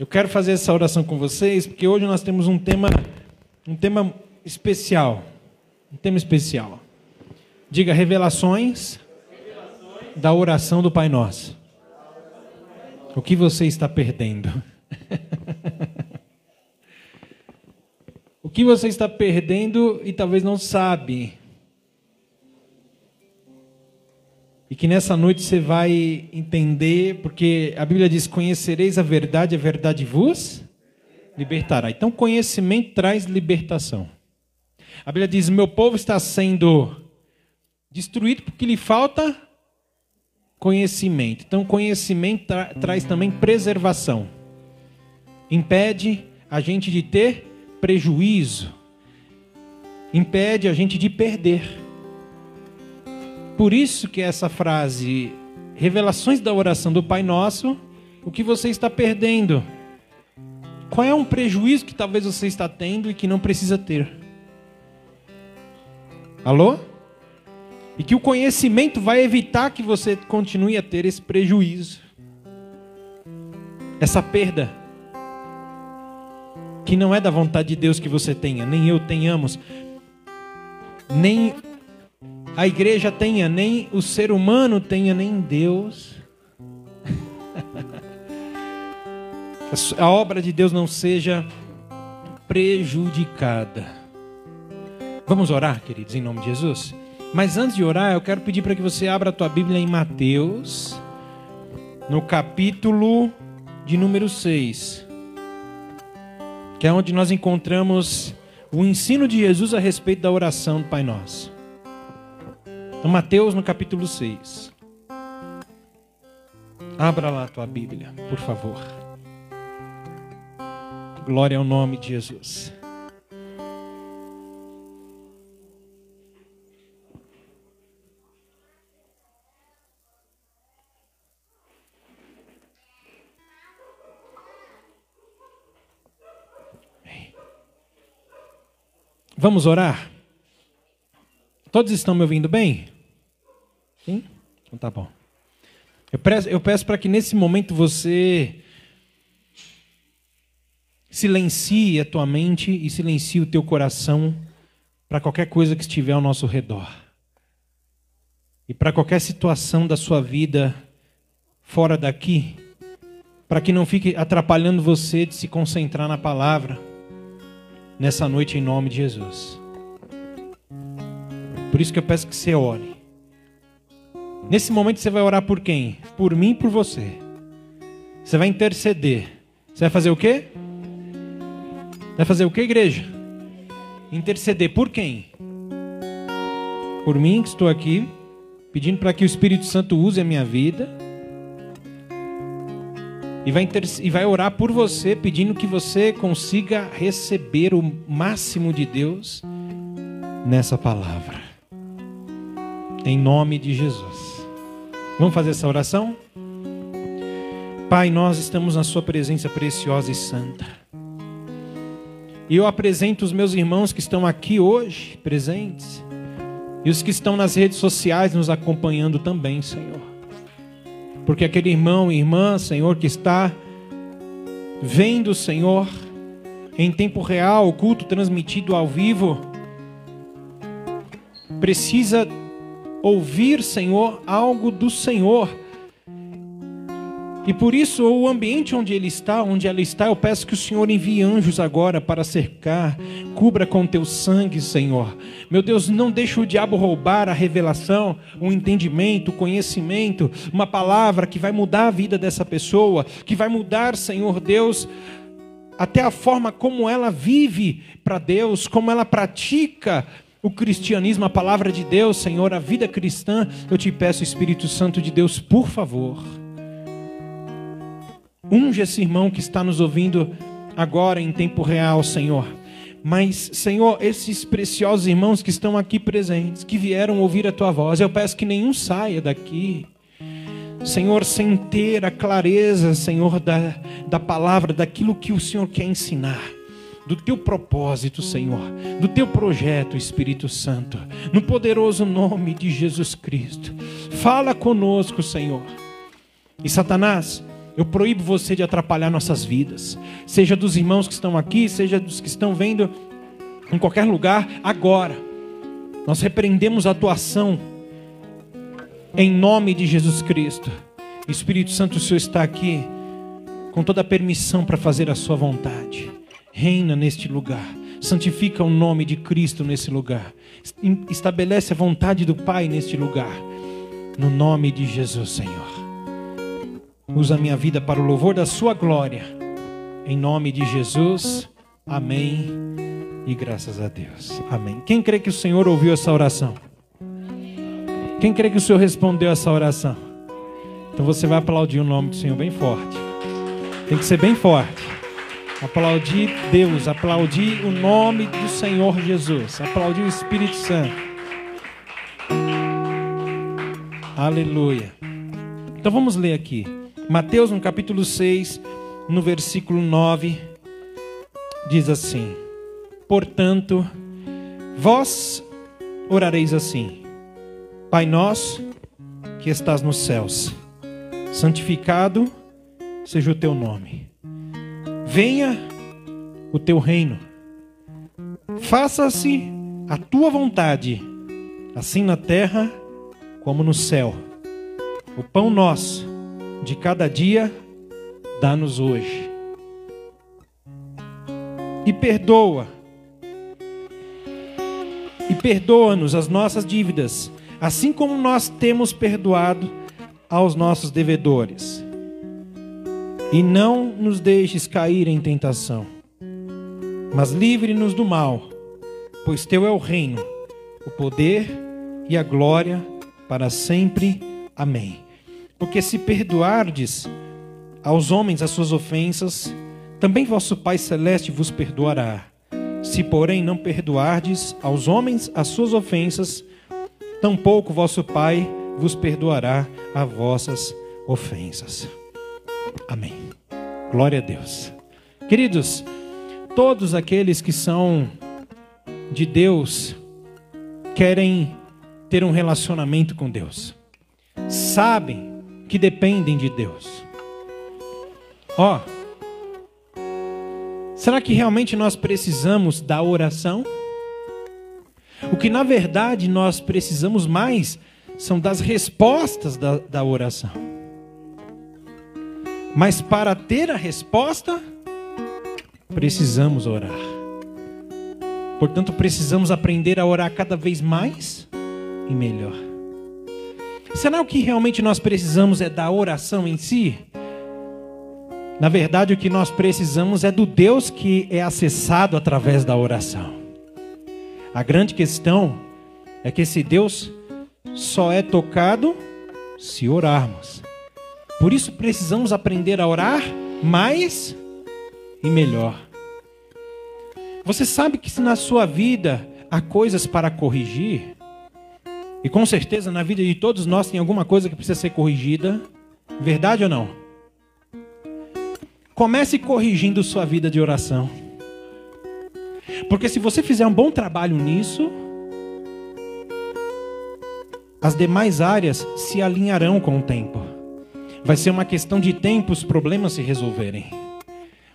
Eu quero fazer essa oração com vocês porque hoje nós temos um tema, um tema especial, um tema especial. Diga revelações, revelações. da oração do Pai Nosso. O que você está perdendo? o que você está perdendo e talvez não sabe? E que nessa noite você vai entender, porque a Bíblia diz: Conhecereis a verdade, a verdade vos libertará. Então, conhecimento traz libertação. A Bíblia diz: Meu povo está sendo destruído porque lhe falta conhecimento. Então, conhecimento tra traz também preservação. Impede a gente de ter prejuízo. Impede a gente de perder. Por isso que essa frase, revelações da oração do Pai Nosso, o que você está perdendo? Qual é um prejuízo que talvez você está tendo e que não precisa ter? Alô? E que o conhecimento vai evitar que você continue a ter esse prejuízo, essa perda, que não é da vontade de Deus que você tenha, nem eu tenhamos, nem a igreja tenha, nem o ser humano tenha, nem Deus. a obra de Deus não seja prejudicada. Vamos orar, queridos, em nome de Jesus? Mas antes de orar, eu quero pedir para que você abra a tua Bíblia em Mateus, no capítulo de número 6, que é onde nós encontramos o ensino de Jesus a respeito da oração do Pai Nosso. Então, Mateus no capítulo 6. Abra lá a tua Bíblia, por favor. Glória ao nome de Jesus. Vamos orar? Todos estão me ouvindo bem? Sim? Então tá bom. Eu peço, eu peço para que nesse momento você silencie a tua mente e silencie o teu coração para qualquer coisa que estiver ao nosso redor. E para qualquer situação da sua vida fora daqui, para que não fique atrapalhando você de se concentrar na palavra nessa noite em nome de Jesus. Por isso que eu peço que você ore. Nesse momento você vai orar por quem? Por mim e por você. Você vai interceder. Você vai fazer o quê? Vai fazer o quê, igreja? Interceder por quem? Por mim que estou aqui, pedindo para que o Espírito Santo use a minha vida. E vai, e vai orar por você, pedindo que você consiga receber o máximo de Deus nessa palavra em nome de Jesus. Vamos fazer essa oração? Pai, nós estamos na Sua presença preciosa e santa. E eu apresento os meus irmãos que estão aqui hoje, presentes, e os que estão nas redes sociais nos acompanhando também, Senhor. Porque aquele irmão e irmã, Senhor, que está vendo, Senhor, em tempo real, o culto transmitido ao vivo, precisa ouvir, Senhor, algo do Senhor. E por isso, o ambiente onde ele está, onde ela está, eu peço que o Senhor envie anjos agora para cercar, cubra com teu sangue, Senhor. Meu Deus, não deixe o diabo roubar a revelação, o entendimento, o conhecimento, uma palavra que vai mudar a vida dessa pessoa, que vai mudar, Senhor Deus, até a forma como ela vive para Deus, como ela pratica o cristianismo, a palavra de Deus, Senhor, a vida cristã, eu te peço, Espírito Santo de Deus, por favor, unge esse irmão que está nos ouvindo agora em tempo real, Senhor. Mas, Senhor, esses preciosos irmãos que estão aqui presentes, que vieram ouvir a tua voz, eu peço que nenhum saia daqui, Senhor, sem ter a clareza, Senhor, da, da palavra, daquilo que o Senhor quer ensinar do teu propósito, Senhor, do teu projeto, Espírito Santo, no poderoso nome de Jesus Cristo. Fala conosco, Senhor. E Satanás, Eu proíbo você de atrapalhar nossas vidas, seja dos irmãos que estão aqui, seja dos que estão vendo em qualquer lugar, agora. Nós repreendemos a atuação em nome de Jesus Cristo. Espírito Santo, o Senhor está aqui com toda a permissão para fazer a sua vontade. Reina neste lugar. Santifica o nome de Cristo nesse lugar. Estabelece a vontade do Pai neste lugar. No nome de Jesus, Senhor. Usa a minha vida para o louvor da Sua glória. Em nome de Jesus. Amém. E graças a Deus. Amém. Quem crê que o Senhor ouviu essa oração? Quem crê que o Senhor respondeu essa oração? Então você vai aplaudir o nome do Senhor bem forte. Tem que ser bem forte. Aplaudir Deus, aplaudir o nome do Senhor Jesus, aplaudir o Espírito Santo. Aleluia. Então vamos ler aqui. Mateus, no capítulo 6, no versículo 9, diz assim: Portanto, vós orareis assim: Pai nosso que estás nos céus, santificado seja o teu nome. Venha o teu reino. Faça-se a tua vontade, assim na terra como no céu. O pão nosso de cada dia, dá-nos hoje. E perdoa. E perdoa-nos as nossas dívidas, assim como nós temos perdoado aos nossos devedores. E não nos deixes cair em tentação, mas livre-nos do mal, pois teu é o reino, o poder e a glória para sempre. Amém. Porque se perdoardes aos homens as suas ofensas, também vosso Pai celeste vos perdoará. Se, porém, não perdoardes aos homens as suas ofensas, tampouco vosso Pai vos perdoará as vossas ofensas. Amém. Glória a Deus. Queridos, todos aqueles que são de Deus querem ter um relacionamento com Deus. Sabem que dependem de Deus. Ó, será que realmente nós precisamos da oração? O que na verdade nós precisamos mais são das respostas da, da oração. Mas para ter a resposta, precisamos orar. Portanto, precisamos aprender a orar cada vez mais e melhor. Será que realmente nós precisamos é da oração em si? Na verdade, o que nós precisamos é do Deus que é acessado através da oração. A grande questão é que esse Deus só é tocado se orarmos. Por isso precisamos aprender a orar mais e melhor. Você sabe que se na sua vida há coisas para corrigir, e com certeza na vida de todos nós tem alguma coisa que precisa ser corrigida. Verdade ou não? Comece corrigindo sua vida de oração. Porque se você fizer um bom trabalho nisso, as demais áreas se alinharão com o tempo. Vai ser uma questão de tempo os problemas se resolverem.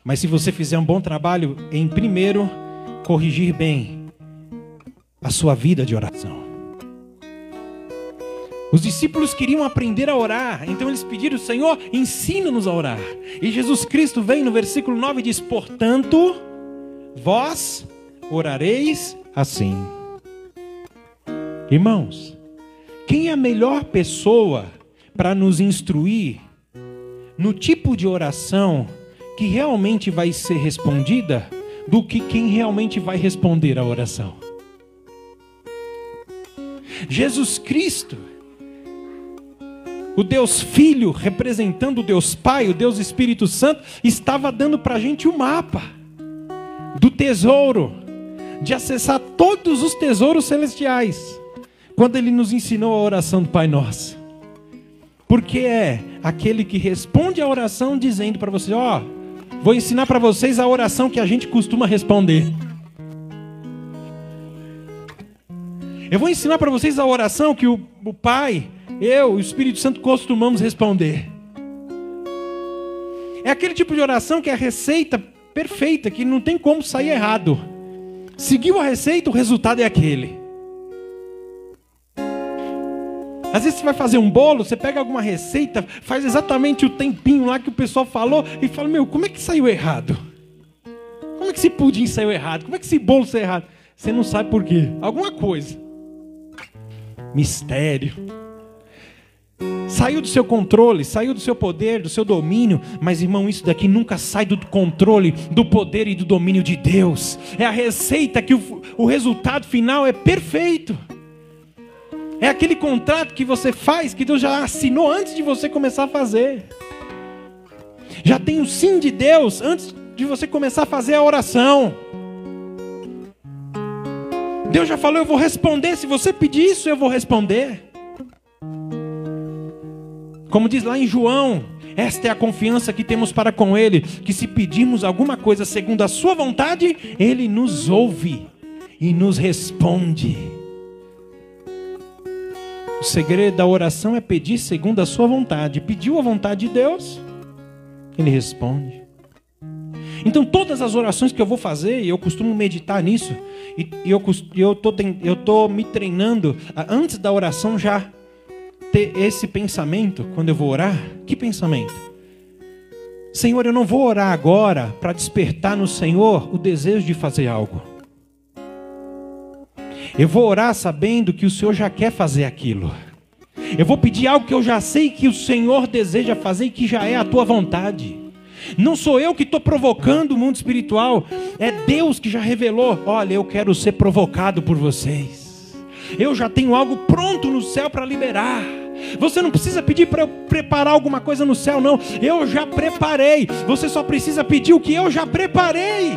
Mas se você fizer um bom trabalho em primeiro corrigir bem a sua vida de oração. Os discípulos queriam aprender a orar, então eles pediram: Senhor, ensina-nos a orar. E Jesus Cristo vem no versículo 9 e diz: Portanto, vós orareis assim. Irmãos, quem é a melhor pessoa para nos instruir no tipo de oração que realmente vai ser respondida do que quem realmente vai responder a oração? Jesus Cristo o Deus Filho, representando o Deus Pai, o Deus Espírito Santo, estava dando para a gente o um mapa do tesouro, de acessar todos os tesouros celestiais, quando ele nos ensinou a oração do Pai Nosso. Porque é aquele que responde a oração dizendo para você: Ó, oh, vou ensinar para vocês a oração que a gente costuma responder. Eu vou ensinar para vocês a oração que o, o Pai eu e o Espírito Santo costumamos responder. É aquele tipo de oração que é a receita perfeita, que não tem como sair errado. Seguiu a receita, o resultado é aquele. Às vezes você vai fazer um bolo, você pega alguma receita, faz exatamente o tempinho lá que o pessoal falou e fala: Meu, como é que saiu errado? Como é que esse pudim saiu errado? Como é que esse bolo saiu errado? Você não sabe por quê. Alguma coisa. Mistério. Saiu do seu controle, saiu do seu poder, do seu domínio, mas irmão, isso daqui nunca sai do controle, do poder e do domínio de Deus. É a receita que o, o resultado final é perfeito. É aquele contrato que você faz que Deus já assinou antes de você começar a fazer. Já tem o sim de Deus antes de você começar a fazer a oração. Deus já falou, eu vou responder. Se você pedir isso, eu vou responder. Como diz lá em João, esta é a confiança que temos para com Ele, que se pedirmos alguma coisa segundo a Sua vontade, Ele nos ouve e nos responde. O segredo da oração é pedir segundo a Sua vontade. Pediu a vontade de Deus, Ele responde. Então, todas as orações que eu vou fazer, e eu costumo meditar nisso, e eu estou eu tô me treinando, antes da oração já ter esse pensamento, quando eu vou orar. Que pensamento? Senhor, eu não vou orar agora para despertar no Senhor o desejo de fazer algo. Eu vou orar sabendo que o Senhor já quer fazer aquilo. Eu vou pedir algo que eu já sei que o Senhor deseja fazer e que já é a tua vontade. Não sou eu que estou provocando o mundo espiritual, é Deus que já revelou: olha, eu quero ser provocado por vocês. Eu já tenho algo pronto no céu para liberar. Você não precisa pedir para eu preparar alguma coisa no céu, não. Eu já preparei. Você só precisa pedir o que eu já preparei.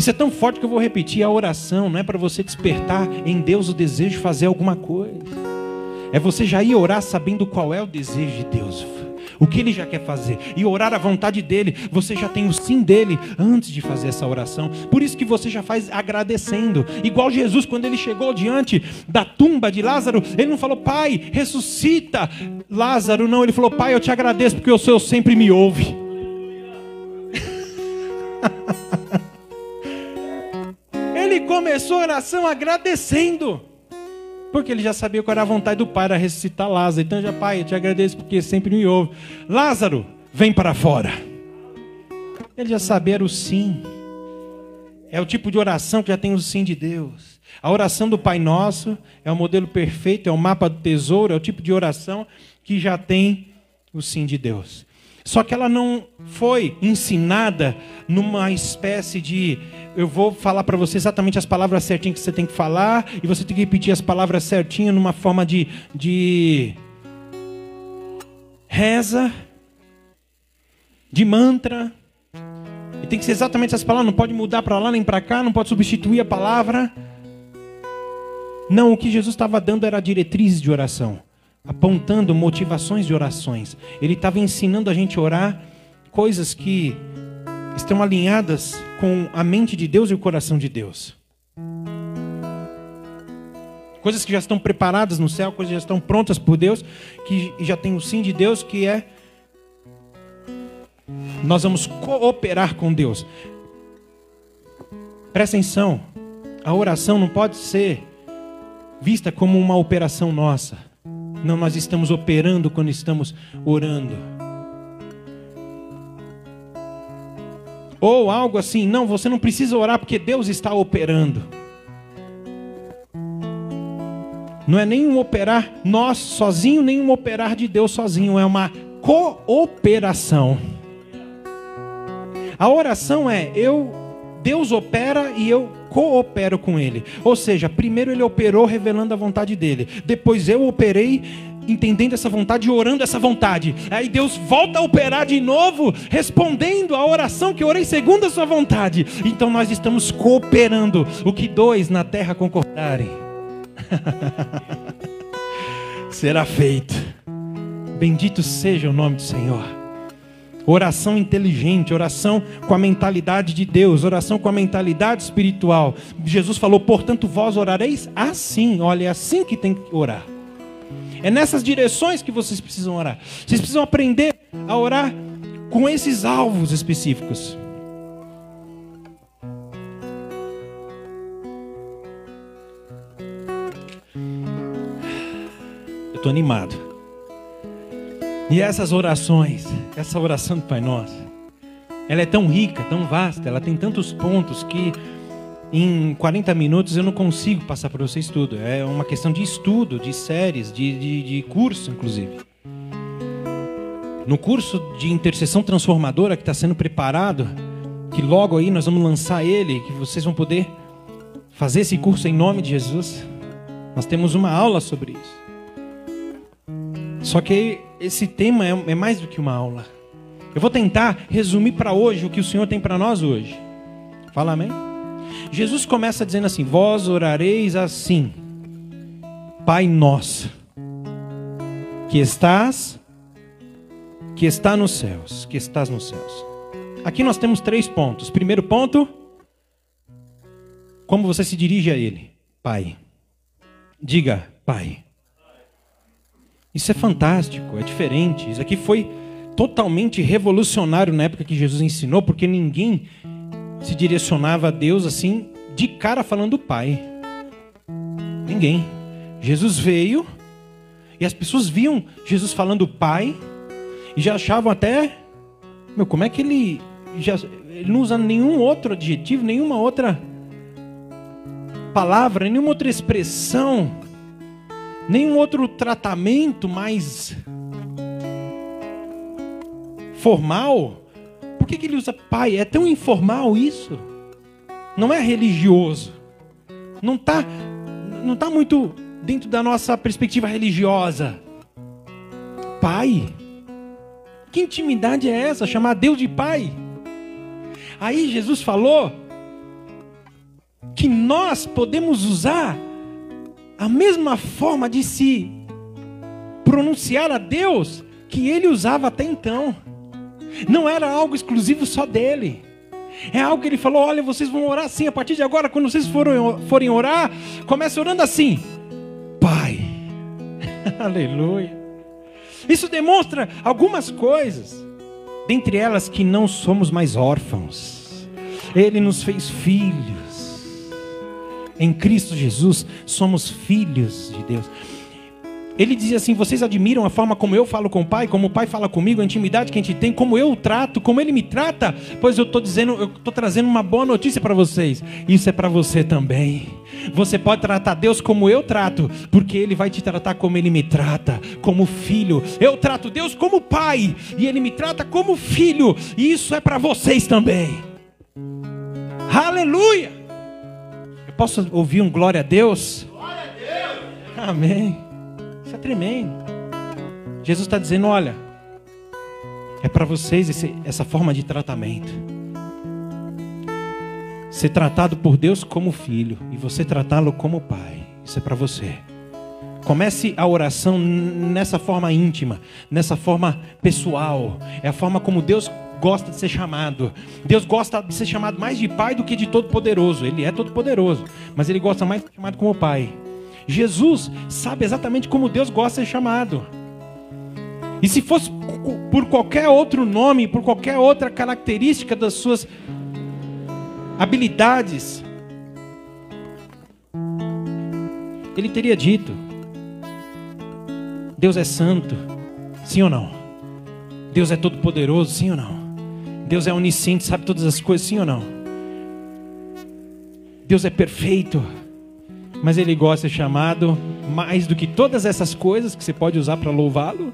Isso é tão forte que eu vou repetir: a oração não é para você despertar em Deus o desejo de fazer alguma coisa. É você já ir orar sabendo qual é o desejo de Deus, o que Ele já quer fazer, e orar a vontade dEle. Você já tem o sim dEle antes de fazer essa oração. Por isso que você já faz agradecendo. Igual Jesus, quando ele chegou diante da tumba de Lázaro, ele não falou, Pai, ressuscita Lázaro, não. Ele falou, Pai, eu te agradeço porque o Senhor sempre me ouve. começou a oração agradecendo. Porque ele já sabia qual era a vontade do pai, era ressuscitar Lázaro. Então, já, pai, eu te agradeço porque sempre me ouve. Lázaro, vem para fora. Ele já sabia era o sim. É o tipo de oração que já tem o sim de Deus. A oração do Pai Nosso é o modelo perfeito, é o mapa do tesouro, é o tipo de oração que já tem o sim de Deus. Só que ela não foi ensinada numa espécie de eu vou falar para você exatamente as palavras certinhas que você tem que falar e você tem que repetir as palavras certinhas numa forma de, de reza, de mantra. E tem que ser exatamente essas palavras, não pode mudar para lá nem para cá, não pode substituir a palavra. Não, o que Jesus estava dando era diretrizes de oração apontando motivações de orações. Ele estava ensinando a gente a orar coisas que estão alinhadas com a mente de Deus e o coração de Deus. Coisas que já estão preparadas no céu, coisas que já estão prontas por Deus, que já tem o sim de Deus, que é nós vamos cooperar com Deus. Presta atenção, a oração não pode ser vista como uma operação nossa. Não, nós estamos operando quando estamos orando. Ou algo assim, não, você não precisa orar porque Deus está operando. Não é nenhum operar nós sozinho, nem um operar de Deus sozinho, é uma cooperação. A oração é eu Deus opera e eu coopero com ele. Ou seja, primeiro ele operou revelando a vontade dele. Depois eu operei entendendo essa vontade e orando essa vontade. Aí Deus volta a operar de novo, respondendo a oração que orei segundo a sua vontade. Então nós estamos cooperando. O que dois na terra concordarem será feito. Bendito seja o nome do Senhor. Oração inteligente, oração com a mentalidade de Deus, oração com a mentalidade espiritual. Jesus falou: portanto, vós orareis assim. Olha, é assim que tem que orar. É nessas direções que vocês precisam orar. Vocês precisam aprender a orar com esses alvos específicos. Eu estou animado. E essas orações, essa oração do Pai Nosso, ela é tão rica, tão vasta, ela tem tantos pontos que em 40 minutos eu não consigo passar para vocês tudo. É uma questão de estudo, de séries, de, de, de curso, inclusive. No curso de intercessão transformadora que está sendo preparado, que logo aí nós vamos lançar ele, que vocês vão poder fazer esse curso em nome de Jesus. Nós temos uma aula sobre isso. Só que esse tema é, é mais do que uma aula. Eu vou tentar resumir para hoje o que o Senhor tem para nós hoje. Fala amém? Jesus começa dizendo assim: Vós orareis assim, Pai nosso, que estás, que está nos céus, que estás nos céus. Aqui nós temos três pontos. Primeiro ponto, como você se dirige a Ele, Pai. Diga, Pai. Isso é fantástico, é diferente. Isso aqui foi totalmente revolucionário na época que Jesus ensinou, porque ninguém se direcionava a Deus assim, de cara falando Pai. Ninguém. Jesus veio e as pessoas viam Jesus falando Pai e já achavam até, meu, como é que ele já ele não usa nenhum outro adjetivo, nenhuma outra palavra, nenhuma outra expressão, nenhum outro tratamento mais formal por que, que ele usa pai? É tão informal isso. Não é religioso. Não está não tá muito dentro da nossa perspectiva religiosa. Pai. Que intimidade é essa? Chamar Deus de pai. Aí Jesus falou que nós podemos usar a mesma forma de se pronunciar a Deus que ele usava até então. Não era algo exclusivo só dele. É algo que ele falou: olha, vocês vão orar assim. A partir de agora, quando vocês forem, orar, comece orando assim: Pai. Aleluia. Isso demonstra algumas coisas. Dentre elas, que não somos mais órfãos. Ele nos fez filhos. Em Cristo Jesus, somos filhos de Deus. Ele dizia assim: Vocês admiram a forma como eu falo com o Pai, como o Pai fala comigo, a intimidade que a gente tem, como eu o trato, como ele me trata? Pois eu estou dizendo, eu estou trazendo uma boa notícia para vocês. Isso é para você também. Você pode tratar Deus como eu trato, porque Ele vai te tratar como Ele me trata, como filho. Eu trato Deus como pai, e Ele me trata como filho, e isso é para vocês também. Aleluia! Posso ouvir um glória a Deus? Glória a Deus! Amém. Isso é tremendo. Jesus está dizendo: olha, é para vocês esse, essa forma de tratamento. Ser tratado por Deus como filho e você tratá-lo como pai. Isso é para você. Comece a oração nessa forma íntima, nessa forma pessoal. É a forma como Deus gosta de ser chamado. Deus gosta de ser chamado mais de pai do que de todo-poderoso. Ele é todo-poderoso, mas ele gosta mais de ser chamado como pai. Jesus sabe exatamente como Deus gosta de ser chamado. E se fosse por qualquer outro nome, por qualquer outra característica das suas habilidades, ele teria dito: Deus é santo, sim ou não? Deus é todo-poderoso, sim ou não? Deus é onisciente, sabe todas as coisas, sim ou não? Deus é perfeito mas ele gosta de ser chamado, mais do que todas essas coisas que você pode usar para louvá-lo,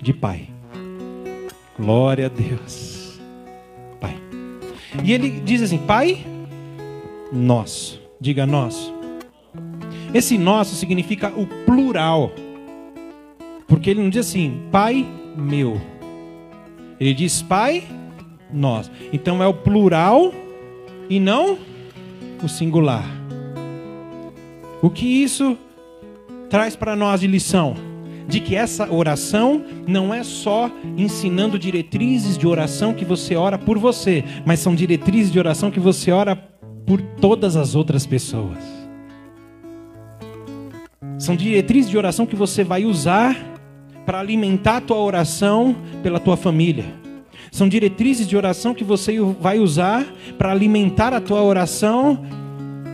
de Pai. Glória a Deus. Pai. E ele diz assim: Pai nosso. Diga nosso. Esse nosso significa o plural. Porque ele não diz assim, Pai meu. Ele diz Pai nós. Então é o plural e não o singular. O que isso traz para nós de lição? De que essa oração não é só ensinando diretrizes de oração que você ora por você, mas são diretrizes de oração que você ora por todas as outras pessoas. São diretrizes de oração que você vai usar para alimentar a tua oração pela tua família. São diretrizes de oração que você vai usar para alimentar a tua oração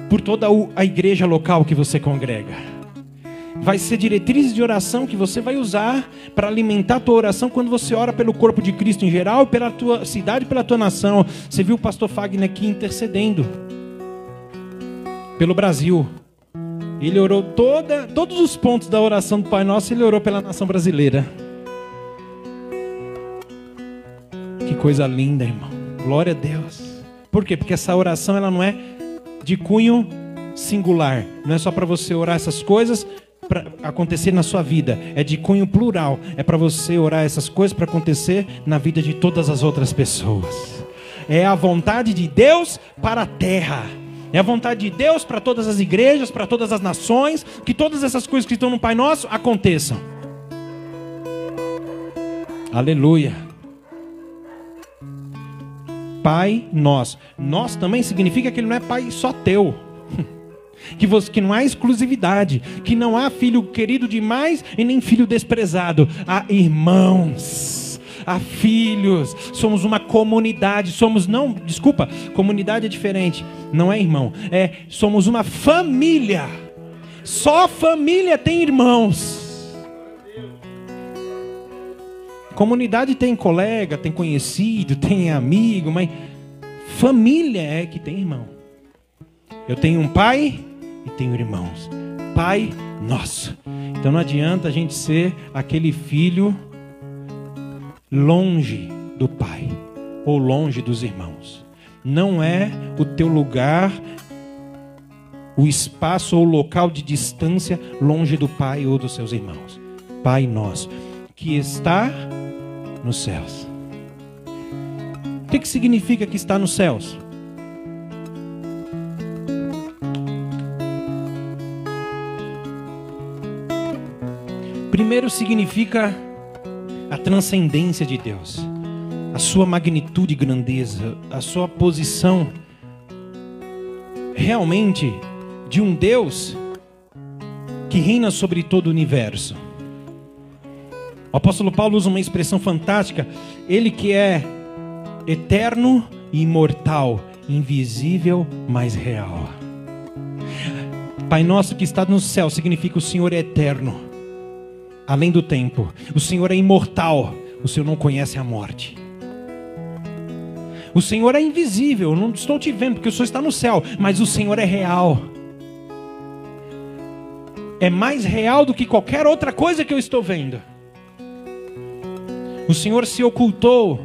por toda a igreja local que você congrega vai ser diretrizes de oração que você vai usar para alimentar a tua oração quando você ora pelo corpo de Cristo em geral, pela tua cidade, pela tua nação. Você viu o pastor Fagner aqui intercedendo pelo Brasil. Ele orou toda, todos os pontos da oração do Pai Nosso, ele orou pela nação brasileira. Coisa linda, irmão. Glória a Deus. Por quê? Porque essa oração ela não é de cunho singular. Não é só para você orar essas coisas para acontecer na sua vida, é de cunho plural. É para você orar essas coisas para acontecer na vida de todas as outras pessoas. É a vontade de Deus para a terra. É a vontade de Deus para todas as igrejas, para todas as nações, que todas essas coisas que estão no Pai Nosso aconteçam. Aleluia. Pai nosso. Nós também significa que ele não é pai só teu que, você, que não há exclusividade, que não há filho querido demais e nem filho desprezado. Há irmãos, há filhos, somos uma comunidade, somos não, desculpa, comunidade é diferente, não é irmão, é somos uma família. Só família tem irmãos. Comunidade tem colega, tem conhecido, tem amigo, mas família é que tem irmão. Eu tenho um pai e tenho irmãos. Pai nosso. Então não adianta a gente ser aquele filho longe do pai ou longe dos irmãos. Não é o teu lugar, o espaço ou local de distância longe do pai ou dos seus irmãos. Pai nosso, que está nos céus. O que, que significa que está nos céus? Primeiro significa a transcendência de Deus, a sua magnitude e grandeza, a sua posição realmente de um Deus que reina sobre todo o universo. O apóstolo Paulo usa uma expressão fantástica, ele que é eterno e imortal, invisível, mas real. Pai nosso que está no céu significa o Senhor é eterno além do tempo. O Senhor é imortal. O Senhor não conhece a morte. O Senhor é invisível. Eu não estou te vendo porque o Senhor está no céu. Mas o Senhor é real. É mais real do que qualquer outra coisa que eu estou vendo. O Senhor se ocultou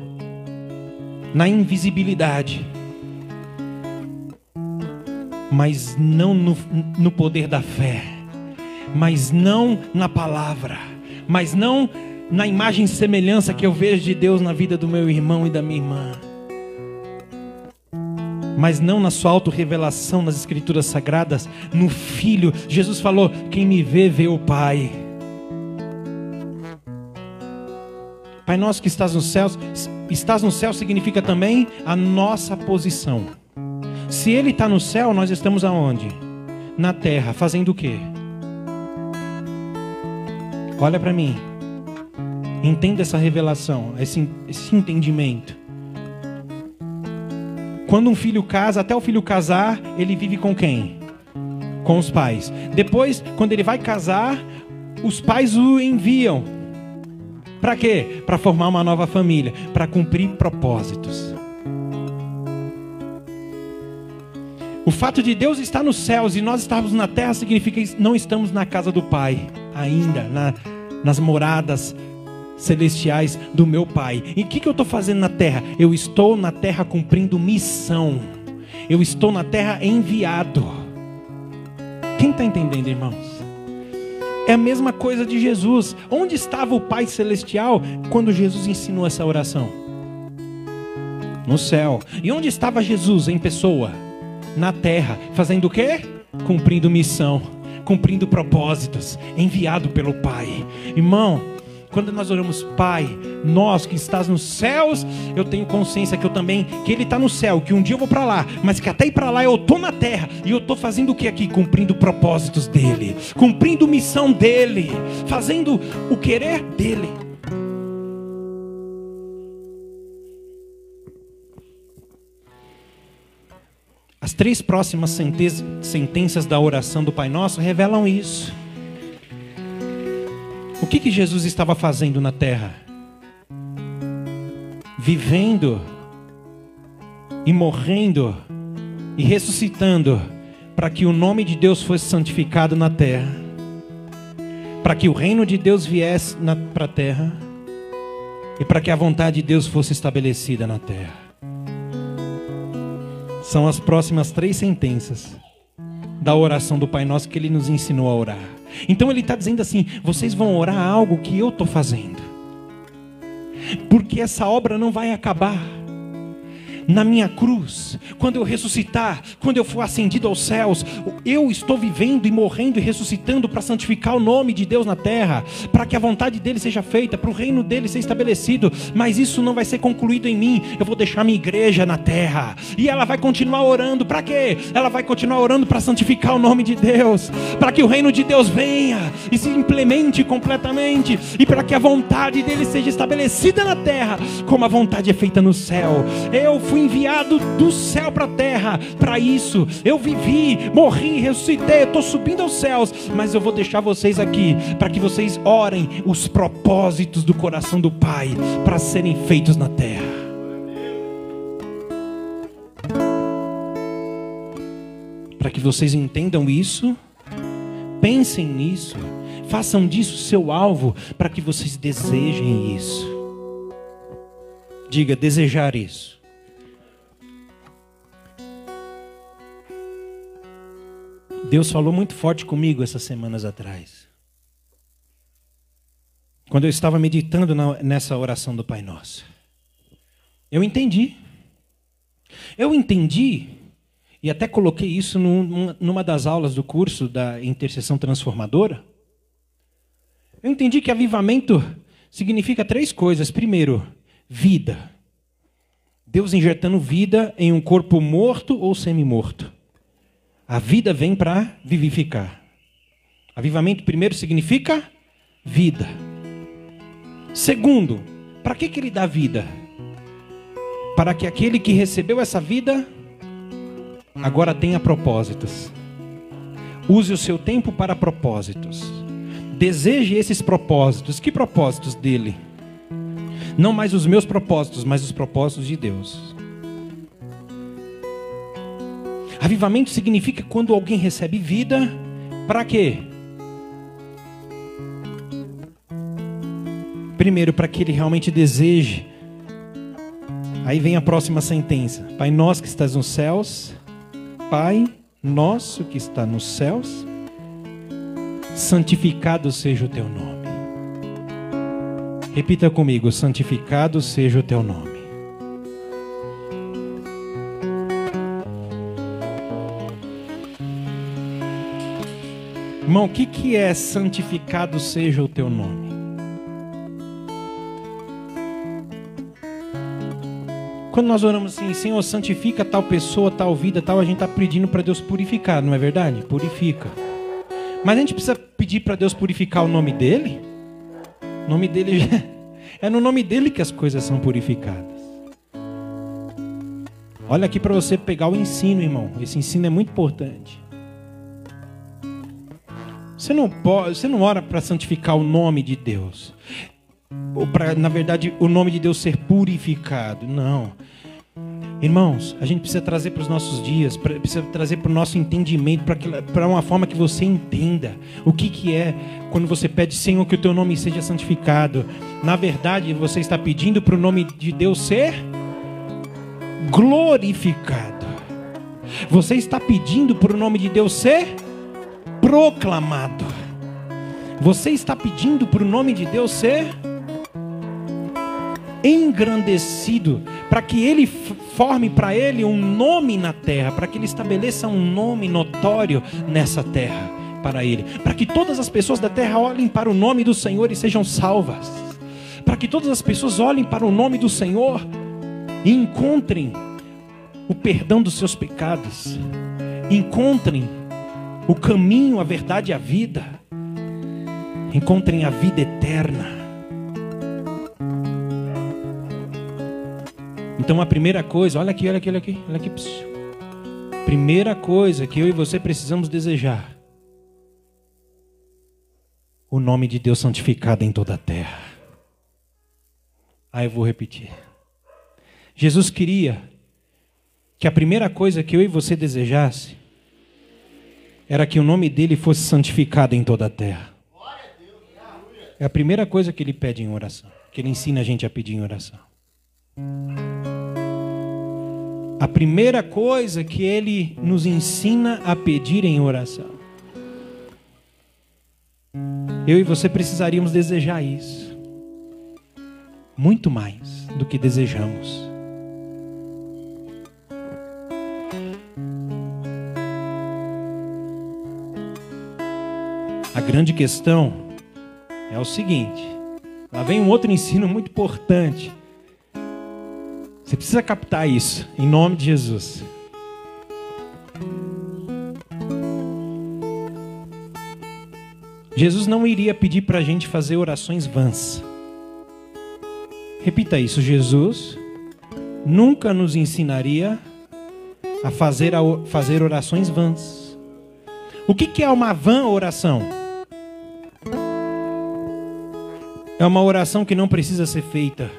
na invisibilidade, mas não no, no poder da fé, mas não na palavra mas não na imagem e semelhança que eu vejo de Deus na vida do meu irmão e da minha irmã. Mas não na sua autorrevelação nas escrituras sagradas, no filho. Jesus falou: "Quem me vê vê o Pai". Pai nosso que estás nos céus, estás no céu significa também a nossa posição. Se ele está no céu, nós estamos aonde? Na terra, fazendo o quê? Olha para mim. Entenda essa revelação, esse, esse entendimento. Quando um filho casa, até o filho casar, ele vive com quem? Com os pais. Depois, quando ele vai casar, os pais o enviam. Para quê? Para formar uma nova família, para cumprir propósitos. O fato de Deus estar nos céus e nós estarmos na terra significa que não estamos na casa do Pai ainda, na, nas moradas celestiais do meu Pai. E o que, que eu estou fazendo na terra? Eu estou na terra cumprindo missão. Eu estou na terra enviado. Quem está entendendo, irmãos? É a mesma coisa de Jesus. Onde estava o Pai Celestial quando Jesus ensinou essa oração? No céu. E onde estava Jesus em pessoa? Na terra. Fazendo o quê? Cumprindo missão cumprindo propósitos, enviado pelo Pai. Irmão, Quando nós oramos, Pai, nós que estás nos céus, eu tenho consciência que eu também, que Ele está no céu, que um dia eu vou para lá, mas que até ir para lá eu estou na terra, e eu estou fazendo o que aqui? Cumprindo propósitos dEle, cumprindo missão dEle, fazendo o querer dEle. As três próximas sentenças da oração do Pai Nosso revelam isso. Que, que Jesus estava fazendo na terra? Vivendo e morrendo e ressuscitando para que o nome de Deus fosse santificado na terra, para que o reino de Deus viesse para a terra e para que a vontade de Deus fosse estabelecida na terra são as próximas três sentenças da oração do Pai Nosso que ele nos ensinou a orar. Então ele está dizendo assim: vocês vão orar algo que eu estou fazendo, porque essa obra não vai acabar na minha cruz, quando eu ressuscitar, quando eu for ascendido aos céus, eu estou vivendo e morrendo e ressuscitando para santificar o nome de Deus na terra, para que a vontade dele seja feita, para o reino dele ser estabelecido. Mas isso não vai ser concluído em mim. Eu vou deixar minha igreja na terra e ela vai continuar orando. Para quê? Ela vai continuar orando para santificar o nome de Deus, para que o reino de Deus venha e se implemente completamente e para que a vontade dele seja estabelecida na terra, como a vontade é feita no céu. Eu fui enviado do céu para a terra para isso. Eu vivi, morri, ressuscitei, estou subindo aos céus, mas eu vou deixar vocês aqui para que vocês orem os propósitos do coração do Pai para serem feitos na terra. Para que vocês entendam isso, pensem nisso, façam disso seu alvo, para que vocês desejem isso. Diga, desejar isso. Deus falou muito forte comigo essas semanas atrás. Quando eu estava meditando nessa oração do Pai Nosso. Eu entendi. Eu entendi, e até coloquei isso numa das aulas do curso da intercessão transformadora. Eu entendi que avivamento significa três coisas. Primeiro, vida. Deus injetando vida em um corpo morto ou semi-morto. A vida vem para vivificar. Avivamento, primeiro, significa vida. Segundo, para que, que ele dá vida? Para que aquele que recebeu essa vida agora tenha propósitos. Use o seu tempo para propósitos. Deseje esses propósitos. Que propósitos dele? Não mais os meus propósitos, mas os propósitos de Deus. Avivamento significa quando alguém recebe vida, para quê? Primeiro, para que ele realmente deseje. Aí vem a próxima sentença: Pai nosso que estás nos céus, Pai nosso que está nos céus, santificado seja o teu nome. Repita comigo: santificado seja o teu nome. Irmão, o que, que é santificado seja o teu nome? Quando nós oramos assim, Senhor, santifica tal pessoa, tal vida, tal, a gente está pedindo para Deus purificar, não é verdade? Purifica. Mas a gente precisa pedir para Deus purificar o nome dele? O nome dele é no nome dele que as coisas são purificadas. Olha aqui para você pegar o ensino, irmão. Esse ensino é muito importante. Você não pode, você não ora para santificar o nome de Deus. Ou para, na verdade, o nome de Deus ser purificado. Não. Irmãos, a gente precisa trazer para os nossos dias, precisa trazer para o nosso entendimento, para uma forma que você entenda o que, que é quando você pede, Senhor, que o teu nome seja santificado. Na verdade, você está pedindo para o nome de Deus ser glorificado. Você está pedindo para o nome de Deus ser proclamado. Você está pedindo para o nome de Deus ser engrandecido, para que ele forme para ele um nome na terra, para que ele estabeleça um nome notório nessa terra. para Ele, para que todas as pessoas da terra olhem para o nome do Senhor e sejam salvas, para que todas as pessoas olhem para o nome do Senhor e encontrem o perdão dos seus pecados, encontrem o caminho, a verdade e a vida, encontrem a vida eterna. Então a primeira coisa, olha aqui, olha aqui, olha aqui, olha aqui. Primeira coisa que eu e você precisamos desejar. O nome de Deus santificado em toda a terra. Aí eu vou repetir. Jesus queria que a primeira coisa que eu e você desejasse era que o nome dele fosse santificado em toda a terra. É a primeira coisa que ele pede em oração, que ele ensina a gente a pedir em oração. A primeira coisa que ele nos ensina a pedir em oração. Eu e você precisaríamos desejar isso. Muito mais do que desejamos. A grande questão é o seguinte: lá vem um outro ensino muito importante você precisa captar isso, em nome de Jesus. Jesus não iria pedir para a gente fazer orações vãs. Repita isso: Jesus nunca nos ensinaria a fazer, a fazer orações vãs. O que, que é uma vã oração? É uma oração que não precisa ser feita.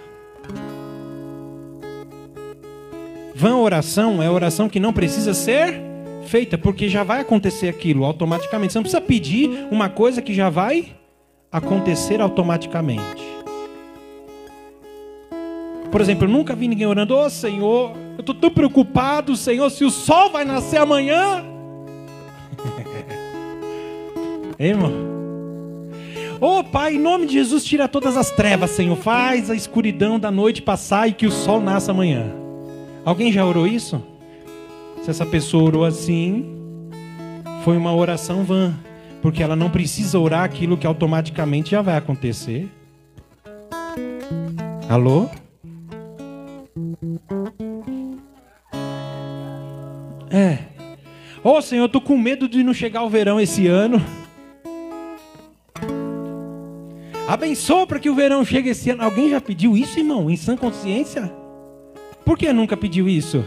Vã oração é oração que não precisa ser feita, porque já vai acontecer aquilo automaticamente. Você não precisa pedir uma coisa que já vai acontecer automaticamente. Por exemplo, eu nunca vi ninguém orando, ô oh, Senhor, eu estou tão preocupado, Senhor, se o sol vai nascer amanhã. Ei, irmão? Oh, Pai, em nome de Jesus, tira todas as trevas, Senhor. Faz a escuridão da noite passar e que o sol nasça amanhã. Alguém já orou isso? Se essa pessoa orou assim, foi uma oração vã, porque ela não precisa orar aquilo que automaticamente já vai acontecer. Alô? É. Ô oh, Senhor, eu tô com medo de não chegar o verão esse ano. Abençoa para que o verão chegue esse ano. Alguém já pediu isso, irmão? Em sã consciência? Por que nunca pediu isso?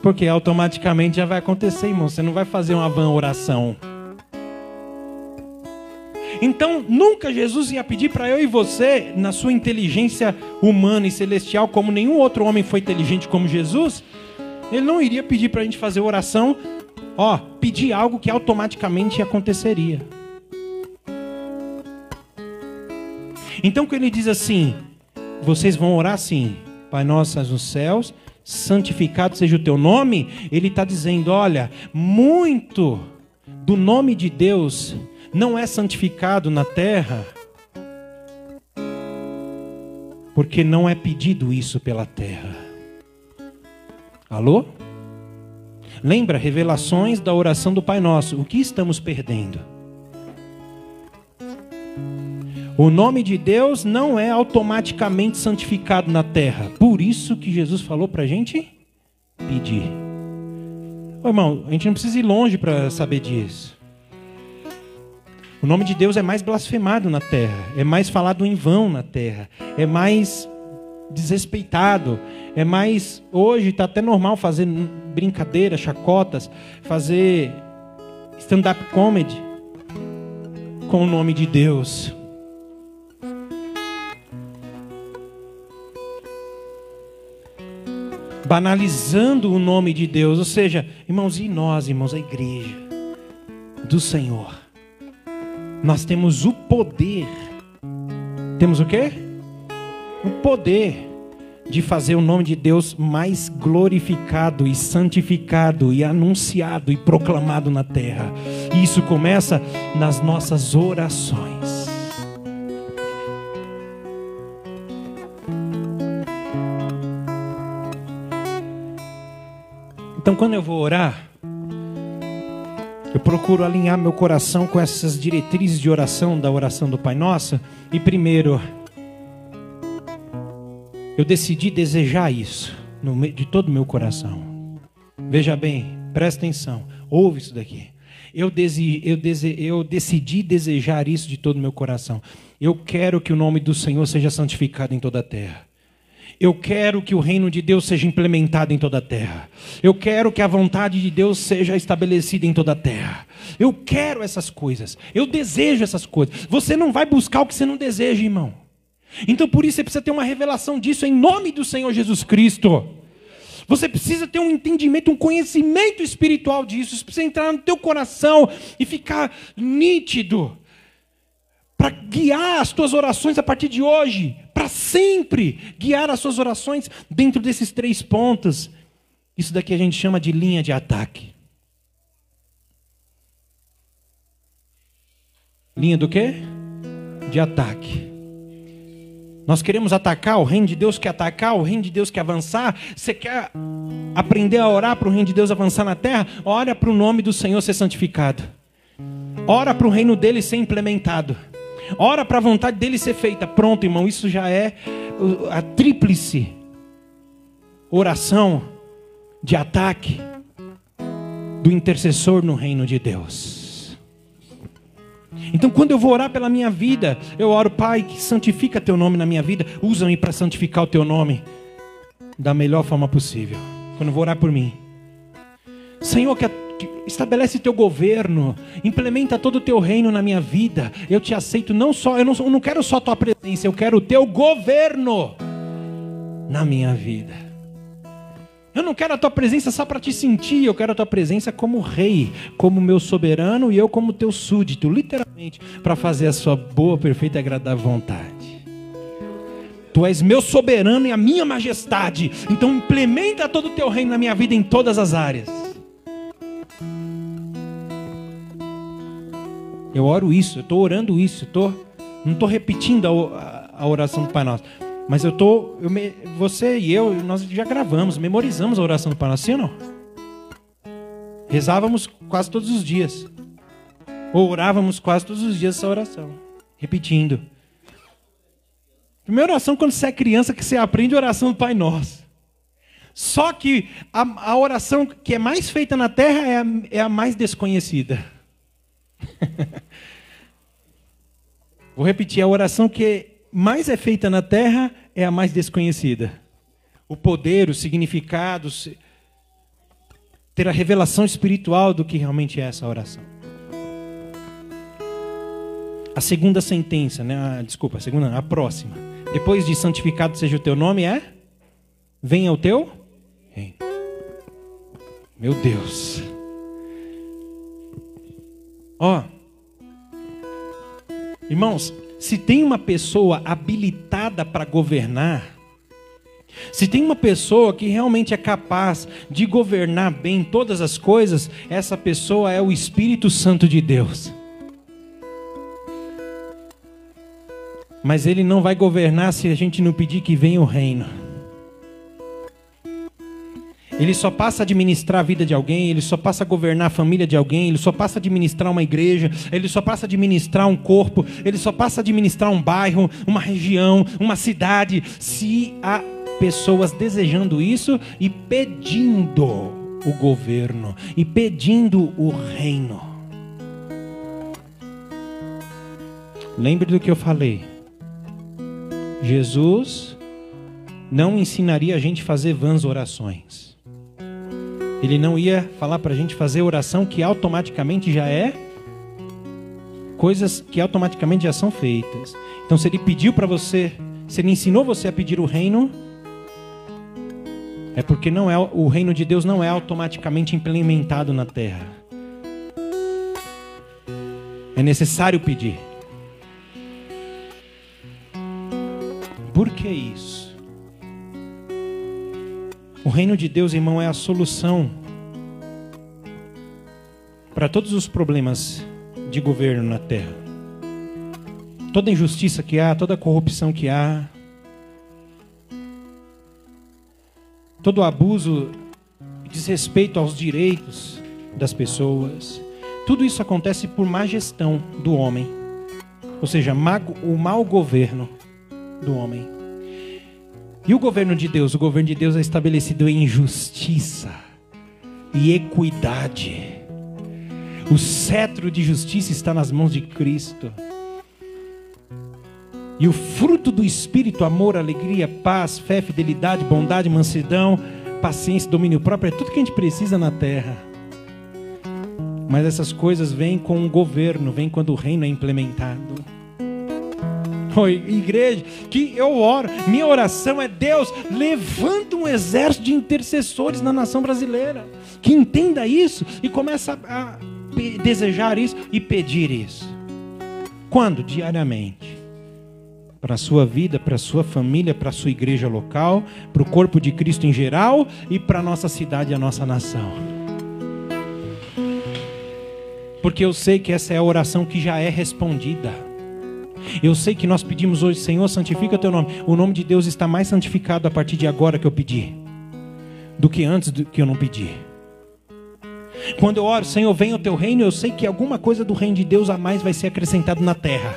Porque automaticamente já vai acontecer, irmão. Você não vai fazer uma vã oração. Então, nunca Jesus ia pedir para eu e você, na sua inteligência humana e celestial, como nenhum outro homem foi inteligente como Jesus, ele não iria pedir para a gente fazer oração, ó, pedir algo que automaticamente aconteceria. Então, quando ele diz assim, vocês vão orar assim: Pai nosso nos céus, santificado seja o teu nome. Ele está dizendo: olha, muito do nome de Deus não é santificado na terra, porque não é pedido isso pela terra. Alô? Lembra revelações da oração do Pai Nosso? O que estamos perdendo? O nome de Deus não é automaticamente santificado na terra. Por isso que Jesus falou para a gente pedir. Ô, irmão, a gente não precisa ir longe para saber disso. O nome de Deus é mais blasfemado na terra, é mais falado em vão na terra, é mais desrespeitado, é mais. Hoje está até normal fazer brincadeiras, chacotas, fazer stand-up comedy com o nome de Deus. Banalizando o nome de Deus. Ou seja, irmãos, e nós, irmãos, a igreja do Senhor, nós temos o poder. Temos o quê? O poder de fazer o nome de Deus mais glorificado e santificado e anunciado e proclamado na terra. E isso começa nas nossas orações. Então, quando eu vou orar, eu procuro alinhar meu coração com essas diretrizes de oração da oração do Pai Nosso. E primeiro, eu decidi desejar isso de todo o meu coração. Veja bem, presta atenção, ouve isso daqui. Eu, dese, eu, dese, eu decidi desejar isso de todo o meu coração. Eu quero que o nome do Senhor seja santificado em toda a terra. Eu quero que o reino de Deus seja implementado em toda a terra. Eu quero que a vontade de Deus seja estabelecida em toda a terra. Eu quero essas coisas. Eu desejo essas coisas. Você não vai buscar o que você não deseja, irmão. Então por isso você precisa ter uma revelação disso em nome do Senhor Jesus Cristo. Você precisa ter um entendimento, um conhecimento espiritual disso. Isso precisa entrar no teu coração e ficar nítido para guiar as tuas orações a partir de hoje, para sempre guiar as suas orações dentro desses três pontos. Isso daqui a gente chama de linha de ataque. Linha do quê? De ataque. Nós queremos atacar, o reino de Deus quer atacar, o reino de Deus quer avançar. Você quer aprender a orar para o reino de Deus avançar na terra? Ora para o nome do Senhor ser santificado. Ora para o reino dele ser implementado. Ora para a vontade dele ser feita. Pronto, irmão, isso já é a tríplice oração de ataque do intercessor no reino de Deus. Então, quando eu vou orar pela minha vida, eu oro, Pai, que santifica teu nome na minha vida, usa-me para santificar o teu nome da melhor forma possível. Quando eu vou orar por mim, Senhor, que, que estabelece teu governo, implementa todo o teu reino na minha vida. Eu te aceito não só, eu não, eu não quero só tua presença, eu quero o teu governo na minha vida. Eu não quero a tua presença só para te sentir, eu quero a tua presença como rei, como meu soberano e eu como teu súdito, literalmente, para fazer a sua boa, perfeita e agradável vontade. Tu és meu soberano e a minha majestade, então implementa todo o teu reino na minha vida em todas as áreas. Eu oro isso, eu estou orando isso, eu tô, não estou repetindo a, a, a oração do Pai Nosso. Mas eu me, você e eu, nós já gravamos, memorizamos a oração do Pai Nosso, sim ou não? Rezávamos quase todos os dias. Ou orávamos quase todos os dias essa oração, repetindo. Primeira oração quando você é criança que você aprende a oração do Pai Nosso. Só que a, a oração que é mais feita na terra é a, é a mais desconhecida. Vou repetir, a oração que mais é feita na terra é a mais desconhecida. O poder, o significado, ter a revelação espiritual do que realmente é essa oração. A segunda sentença, né? Ah, desculpa, a segunda, a próxima. Depois de santificado seja o teu nome, é? Venha o teu reino. Meu Deus. Ó. Irmãos, se tem uma pessoa habilitada para governar, se tem uma pessoa que realmente é capaz de governar bem todas as coisas, essa pessoa é o Espírito Santo de Deus. Mas ele não vai governar se a gente não pedir que venha o reino. Ele só passa a administrar a vida de alguém, ele só passa a governar a família de alguém, ele só passa a administrar uma igreja, ele só passa a administrar um corpo, ele só passa a administrar um bairro, uma região, uma cidade, se há pessoas desejando isso e pedindo o governo e pedindo o reino. Lembre do que eu falei. Jesus não ensinaria a gente a fazer vãs orações. Ele não ia falar para a gente fazer oração que automaticamente já é coisas que automaticamente já são feitas. Então, se ele pediu para você, se ele ensinou você a pedir o reino, é porque não é o reino de Deus não é automaticamente implementado na terra. É necessário pedir. Por que isso? O reino de Deus, irmão, é a solução para todos os problemas de governo na terra. Toda injustiça que há, toda corrupção que há, todo abuso e desrespeito aos direitos das pessoas, Tudo isso acontece por má gestão do homem, ou seja, o mau governo do homem. E o governo de Deus? O governo de Deus é estabelecido em justiça e equidade. O cetro de justiça está nas mãos de Cristo. E o fruto do Espírito, amor, alegria, paz, fé, fidelidade, bondade, mansidão, paciência, domínio próprio, é tudo que a gente precisa na terra. Mas essas coisas vêm com o governo, vêm quando o reino é implementado. Igreja, que eu oro, minha oração é Deus, levanta um exército de intercessores na nação brasileira, que entenda isso e começa a desejar isso e pedir isso. Quando? Diariamente. Para a sua vida, para a sua família, para a sua igreja local, para o corpo de Cristo em geral e para a nossa cidade e a nossa nação. Porque eu sei que essa é a oração que já é respondida. Eu sei que nós pedimos hoje, Senhor, santifica o teu nome. O nome de Deus está mais santificado a partir de agora que eu pedi, do que antes do que eu não pedi. Quando eu oro, Senhor, venha o teu reino, eu sei que alguma coisa do reino de Deus a mais vai ser acrescentado na terra.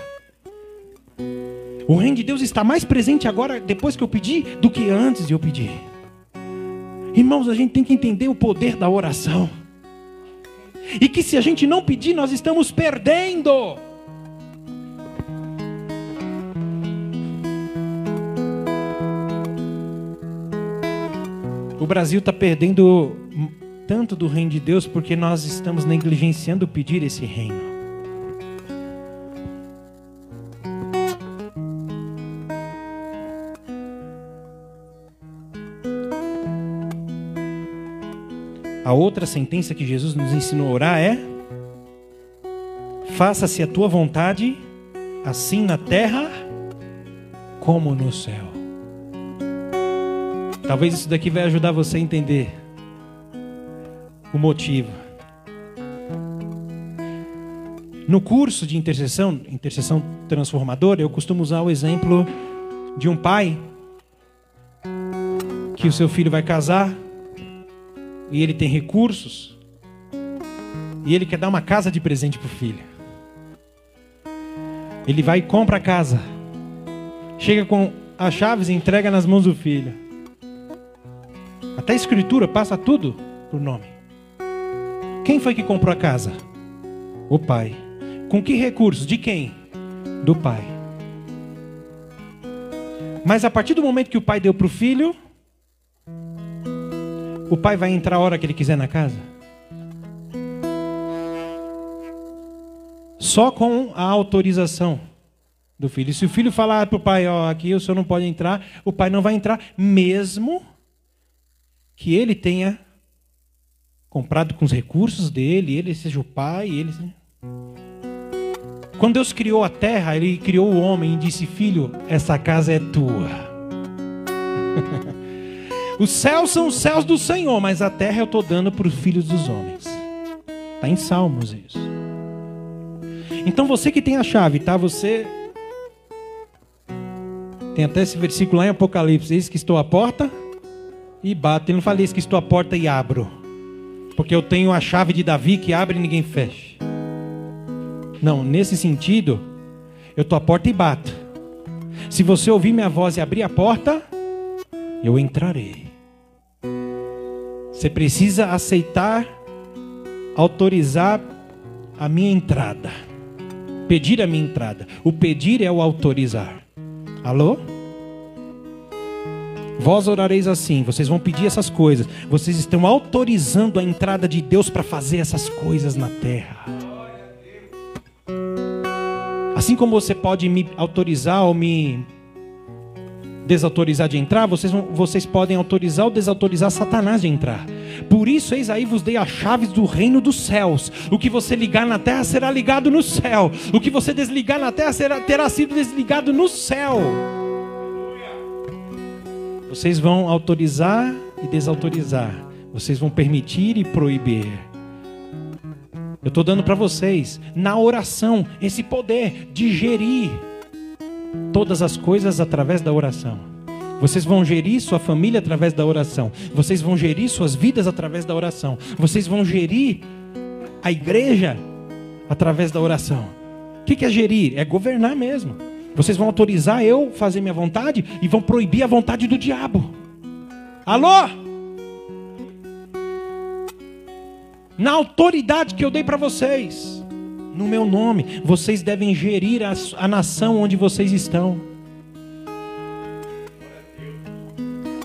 O reino de Deus está mais presente agora, depois que eu pedi, do que antes de eu pedir. Irmãos, a gente tem que entender o poder da oração. E que se a gente não pedir, nós estamos perdendo. O Brasil está perdendo tanto do reino de Deus porque nós estamos negligenciando pedir esse reino. A outra sentença que Jesus nos ensinou a orar é: Faça-se a tua vontade, assim na terra como no céu. Talvez isso daqui vai ajudar você a entender o motivo. No curso de intercessão, intercessão transformadora, eu costumo usar o exemplo de um pai que o seu filho vai casar e ele tem recursos e ele quer dar uma casa de presente para o filho. Ele vai e compra a casa, chega com as chaves e entrega nas mãos do filho. Até a escritura passa tudo por nome. Quem foi que comprou a casa? O pai. Com que recursos? De quem? Do pai. Mas a partir do momento que o pai deu para o filho, o pai vai entrar a hora que ele quiser na casa? Só com a autorização do filho. Se o filho falar para o pai, ó, aqui o senhor não pode entrar, o pai não vai entrar, mesmo que ele tenha comprado com os recursos dele, ele seja o pai, ele. Quando Deus criou a terra, ele criou o homem e disse: Filho, essa casa é tua. os céus são os céus do Senhor, mas a terra eu estou dando para os filhos dos homens. Está em Salmos isso. Então você que tem a chave, tá? Você. Tem até esse versículo lá em Apocalipse: Eis que estou à porta e bato. Ele não fala isso que estou à porta e abro. Porque eu tenho a chave de Davi que abre e ninguém fecha. Não, nesse sentido, eu estou à porta e bato. Se você ouvir minha voz e abrir a porta, eu entrarei. Você precisa aceitar, autorizar a minha entrada. Pedir a minha entrada. O pedir é o autorizar. Alô? Vós orareis assim, vocês vão pedir essas coisas. Vocês estão autorizando a entrada de Deus para fazer essas coisas na terra. Assim como você pode me autorizar ou me desautorizar de entrar, vocês, vocês podem autorizar ou desautorizar Satanás de entrar. Por isso, eis aí vos dei as chaves do reino dos céus. O que você ligar na terra será ligado no céu. O que você desligar na terra será, terá sido desligado no céu. Vocês vão autorizar e desautorizar. Vocês vão permitir e proibir. Eu estou dando para vocês, na oração, esse poder de gerir todas as coisas através da oração. Vocês vão gerir sua família através da oração. Vocês vão gerir suas vidas através da oração. Vocês vão gerir a igreja através da oração. O que é gerir? É governar mesmo. Vocês vão autorizar eu fazer minha vontade e vão proibir a vontade do diabo. Alô? Na autoridade que eu dei para vocês, no meu nome, vocês devem gerir a, a nação onde vocês estão.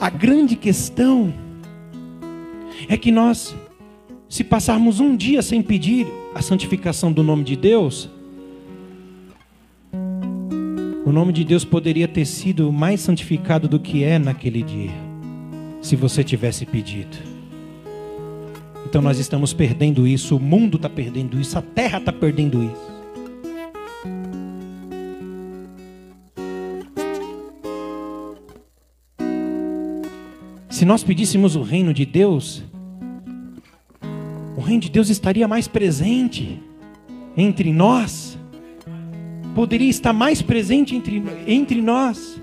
A grande questão é que nós, se passarmos um dia sem pedir a santificação do nome de Deus, o nome de Deus poderia ter sido mais santificado do que é naquele dia, se você tivesse pedido. Então nós estamos perdendo isso, o mundo está perdendo isso, a terra está perdendo isso. Se nós pedíssemos o reino de Deus, o reino de Deus estaria mais presente entre nós, poderia estar mais presente entre, entre nós.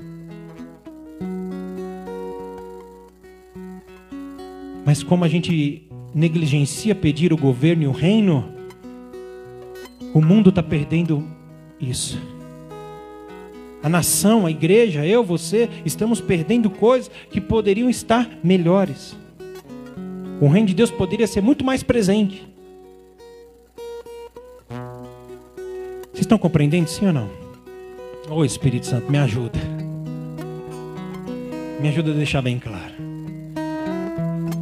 Mas como a gente negligencia pedir o governo e o reino, o mundo está perdendo isso. A nação, a igreja, eu, você, estamos perdendo coisas que poderiam estar melhores. O reino de Deus poderia ser muito mais presente. Estão compreendendo, sim ou não? Ô Espírito Santo, me ajuda. Me ajuda a deixar bem claro.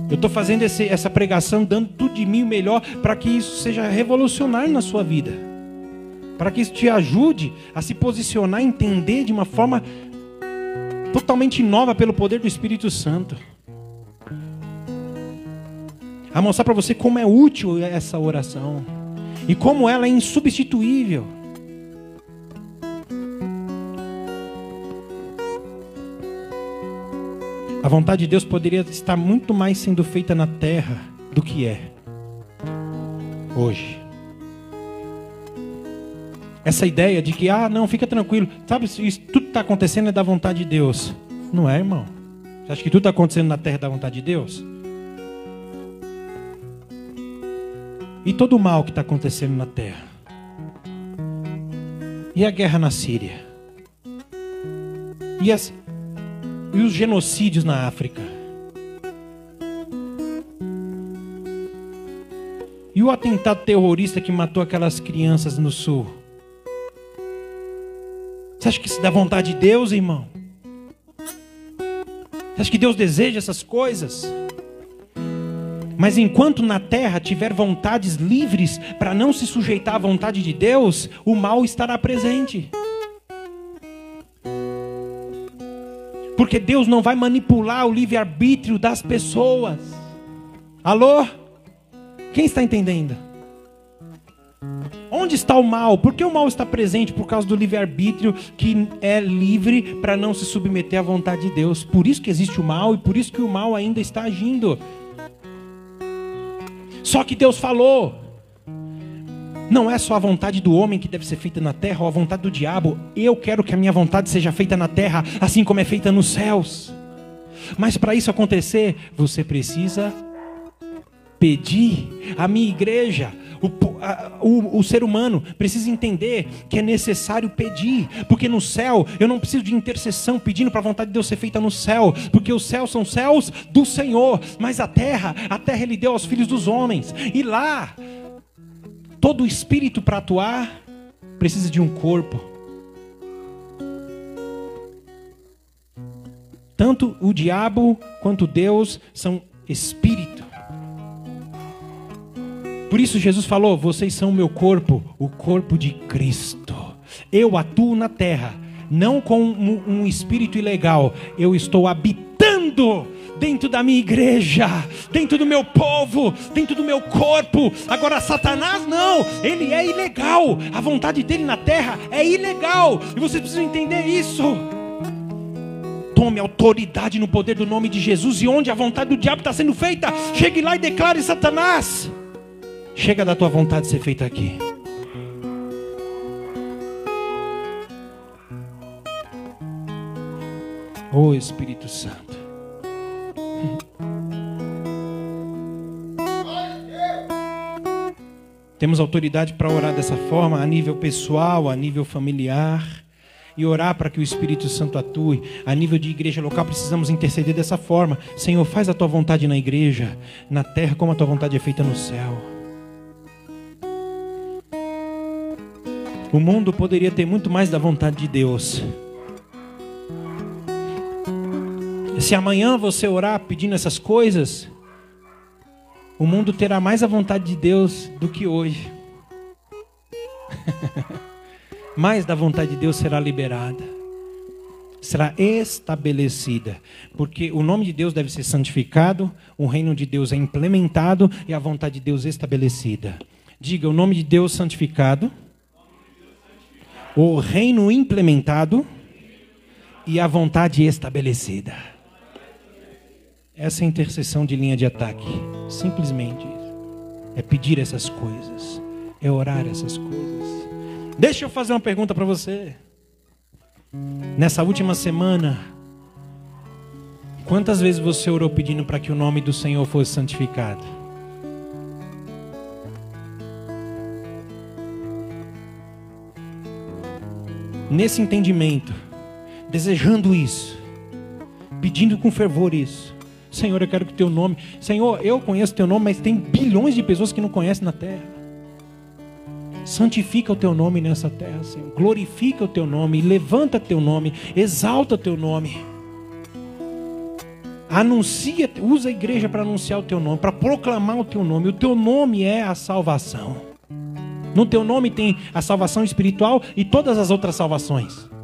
Eu estou fazendo esse, essa pregação, dando tudo de mim o melhor, para que isso seja revolucionário na sua vida. Para que isso te ajude a se posicionar, entender de uma forma totalmente nova pelo poder do Espírito Santo a mostrar para você como é útil essa oração e como ela é insubstituível. A vontade de Deus poderia estar muito mais sendo feita na terra do que é hoje. Essa ideia de que, ah, não, fica tranquilo, sabe, isso tudo está acontecendo é da vontade de Deus. Não é, irmão? Você acha que tudo está acontecendo na terra é da vontade de Deus? E todo o mal que está acontecendo na terra. E a guerra na Síria. E, as, e os genocídios na África. E o atentado terrorista que matou aquelas crianças no sul. Você acha que isso dá vontade de Deus, irmão? Você acha que Deus deseja essas coisas? Mas enquanto na terra tiver vontades livres para não se sujeitar à vontade de Deus, o mal estará presente. Porque Deus não vai manipular o livre-arbítrio das pessoas. Alô? Quem está entendendo? Onde está o mal? Por que o mal está presente? Por causa do livre-arbítrio que é livre para não se submeter à vontade de Deus. Por isso que existe o mal e por isso que o mal ainda está agindo. Só que Deus falou. Não é só a vontade do homem que deve ser feita na terra ou a vontade do diabo. Eu quero que a minha vontade seja feita na terra, assim como é feita nos céus. Mas para isso acontecer, você precisa pedir. A minha igreja, o, o, o, ser humano precisa entender que é necessário pedir, porque no céu eu não preciso de intercessão pedindo para a vontade de Deus ser feita no céu, porque os céus são céus do Senhor, mas a terra, a terra Ele deu aos filhos dos homens, e lá, todo espírito para atuar precisa de um corpo. Tanto o diabo quanto Deus são espírito. Por isso Jesus falou: Vocês são o meu corpo, o corpo de Cristo. Eu atuo na terra, não com um espírito ilegal, eu estou habitando dentro da minha igreja, dentro do meu povo, dentro do meu corpo. Agora, Satanás não, ele é ilegal. A vontade dele na terra é ilegal. E vocês precisam entender isso. Tome autoridade no poder do nome de Jesus. E onde a vontade do diabo está sendo feita, chegue lá e declare: Satanás, Chega da tua vontade ser feita aqui. Oh Espírito Santo. Temos autoridade para orar dessa forma, a nível pessoal, a nível familiar. E orar para que o Espírito Santo atue. A nível de igreja local, precisamos interceder dessa forma. Senhor, faz a tua vontade na igreja, na terra, como a tua vontade é feita no céu. O mundo poderia ter muito mais da vontade de Deus. Se amanhã você orar pedindo essas coisas, o mundo terá mais a vontade de Deus do que hoje. mais da vontade de Deus será liberada, será estabelecida, porque o nome de Deus deve ser santificado, o reino de Deus é implementado e a vontade de Deus estabelecida. Diga o nome de Deus santificado, o reino implementado e a vontade estabelecida. Essa é a intercessão de linha de ataque. Simplesmente é pedir essas coisas, é orar essas coisas. Deixa eu fazer uma pergunta para você. Nessa última semana, quantas vezes você orou pedindo para que o nome do Senhor fosse santificado? Nesse entendimento, desejando isso, pedindo com fervor isso, Senhor, eu quero que o teu nome. Senhor, eu conheço o teu nome, mas tem bilhões de pessoas que não conhecem na terra. Santifica o teu nome nessa terra, Senhor. Glorifica o teu nome, levanta teu nome, exalta teu nome. Anuncia, usa a igreja para anunciar o teu nome, para proclamar o teu nome. O teu nome é a salvação. No teu nome tem a salvação espiritual e todas as outras salvações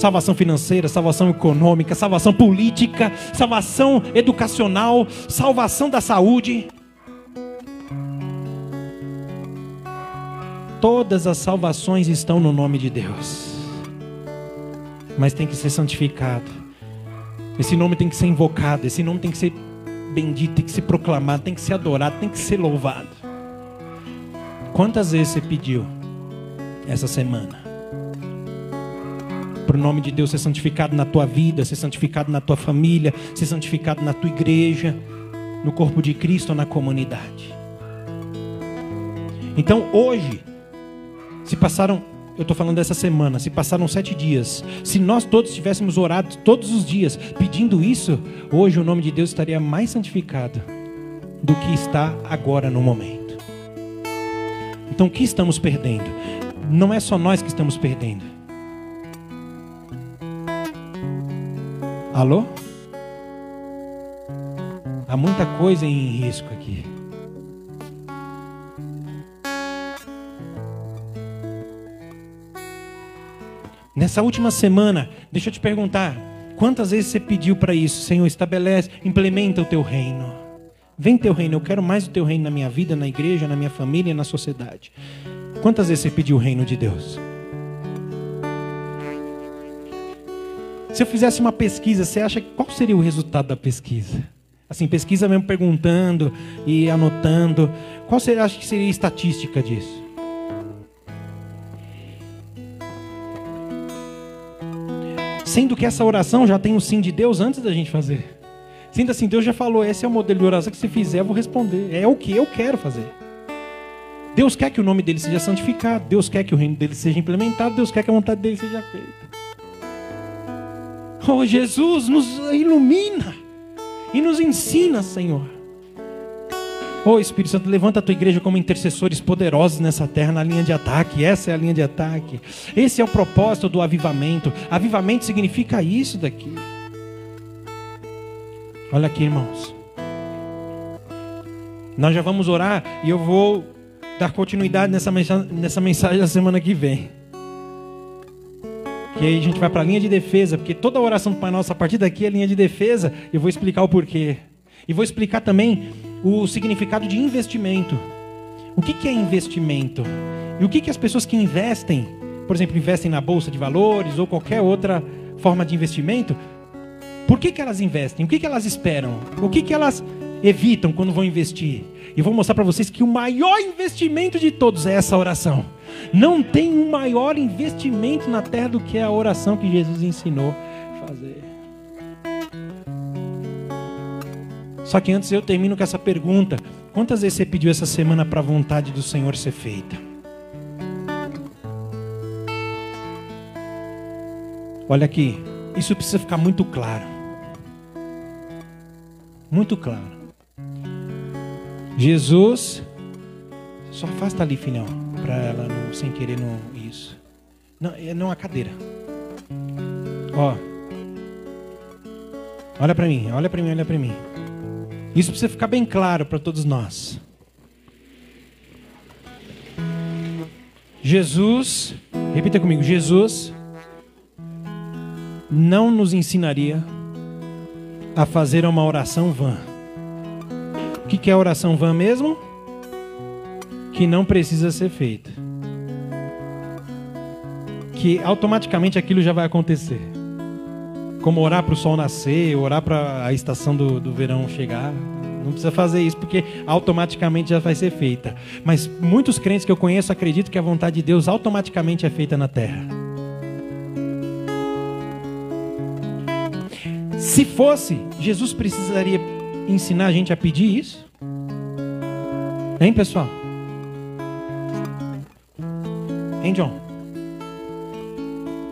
salvação financeira, salvação econômica, salvação política, salvação educacional, salvação da saúde. Todas as salvações estão no nome de Deus, mas tem que ser santificado. Esse nome tem que ser invocado, esse nome tem que ser bendito, tem que ser proclamado, tem que ser adorado, tem que ser louvado. Quantas vezes você pediu essa semana? Para o nome de Deus ser santificado na tua vida, ser santificado na tua família, ser santificado na tua igreja, no corpo de Cristo ou na comunidade. Então hoje, se passaram, eu estou falando dessa semana, se passaram sete dias, se nós todos tivéssemos orado todos os dias pedindo isso, hoje o nome de Deus estaria mais santificado do que está agora no momento. Então o que estamos perdendo? Não é só nós que estamos perdendo. Alô? Há muita coisa em risco aqui. Nessa última semana, deixa eu te perguntar: quantas vezes você pediu para isso? Senhor, estabelece, implementa o teu reino. Vem teu reino, eu quero mais o teu reino na minha vida, na igreja, na minha família, na sociedade. Quantas vezes você pediu o reino de Deus? Se eu fizesse uma pesquisa, você acha qual seria o resultado da pesquisa? Assim, pesquisa mesmo perguntando e anotando. Qual você acha que seria a estatística disso? Sendo que essa oração já tem o sim de Deus antes da gente fazer. Sendo assim, Deus já falou: esse é o modelo de oração que se fizer, eu vou responder. É o que eu quero fazer. Deus quer que o nome dele seja santificado. Deus quer que o reino dele seja implementado. Deus quer que a vontade dele seja feita. Oh, Jesus, nos ilumina e nos ensina, Senhor. Oh Espírito Santo, levanta a tua igreja como intercessores poderosos nessa terra, na linha de ataque. Essa é a linha de ataque. Esse é o propósito do avivamento. Avivamento significa isso daqui. Olha aqui, irmãos. Nós já vamos orar e eu vou dar continuidade nessa mensagem, nessa mensagem da semana que vem. Que aí a gente vai para a linha de defesa, porque toda a oração do Pai Nosso a partir daqui é linha de defesa. E eu vou explicar o porquê. E vou explicar também o significado de investimento. O que, que é investimento? E o que, que as pessoas que investem, por exemplo, investem na bolsa de valores ou qualquer outra forma de investimento, por que, que elas investem? O que, que elas esperam? O que, que elas evitam quando vão investir? E vou mostrar para vocês que o maior investimento de todos é essa oração. Não tem um maior investimento na terra do que a oração que Jesus ensinou a fazer. Só que antes eu termino com essa pergunta: Quantas vezes você pediu essa semana para a vontade do Senhor ser feita? Olha aqui, isso precisa ficar muito claro. Muito claro. Jesus, só afasta ali, filhão, para ela não, sem querer não isso. Não, é não a cadeira. Ó. Olha para mim, olha para mim, olha para mim. Isso precisa ficar bem claro para todos nós. Jesus, repita comigo, Jesus não nos ensinaria a fazer uma oração vã. O que é oração vã mesmo? Que não precisa ser feita. Que automaticamente aquilo já vai acontecer. Como orar para o sol nascer, orar para a estação do, do verão chegar. Não precisa fazer isso porque automaticamente já vai ser feita. Mas muitos crentes que eu conheço acreditam que a vontade de Deus automaticamente é feita na terra. Se fosse, Jesus precisaria ensinar a gente a pedir isso? Hein, pessoal? Hein, John?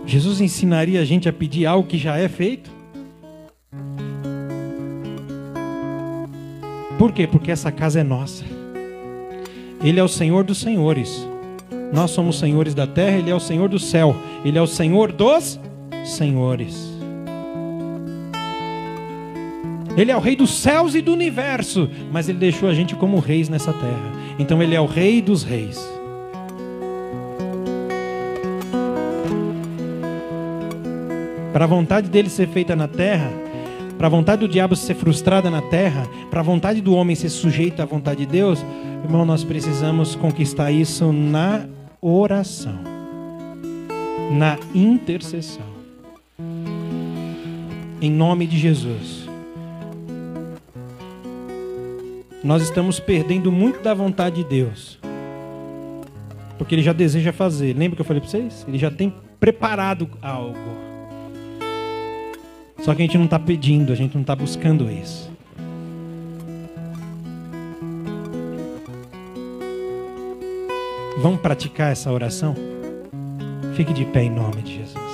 Jesus ensinaria a gente a pedir algo que já é feito? Por quê? Porque essa casa é nossa. Ele é o Senhor dos senhores. Nós somos senhores da terra, ele é o Senhor do céu. Ele é o Senhor dos senhores. Ele é o rei dos céus e do universo, mas ele deixou a gente como reis nessa terra. Então ele é o rei dos reis. Para a vontade dele ser feita na terra, para a vontade do diabo ser frustrada na terra, para a vontade do homem ser sujeita à vontade de Deus, irmão, nós precisamos conquistar isso na oração, na intercessão. Em nome de Jesus. Nós estamos perdendo muito da vontade de Deus. Porque Ele já deseja fazer. Lembra que eu falei para vocês? Ele já tem preparado algo. Só que a gente não está pedindo, a gente não está buscando isso. Vamos praticar essa oração? Fique de pé em nome de Jesus.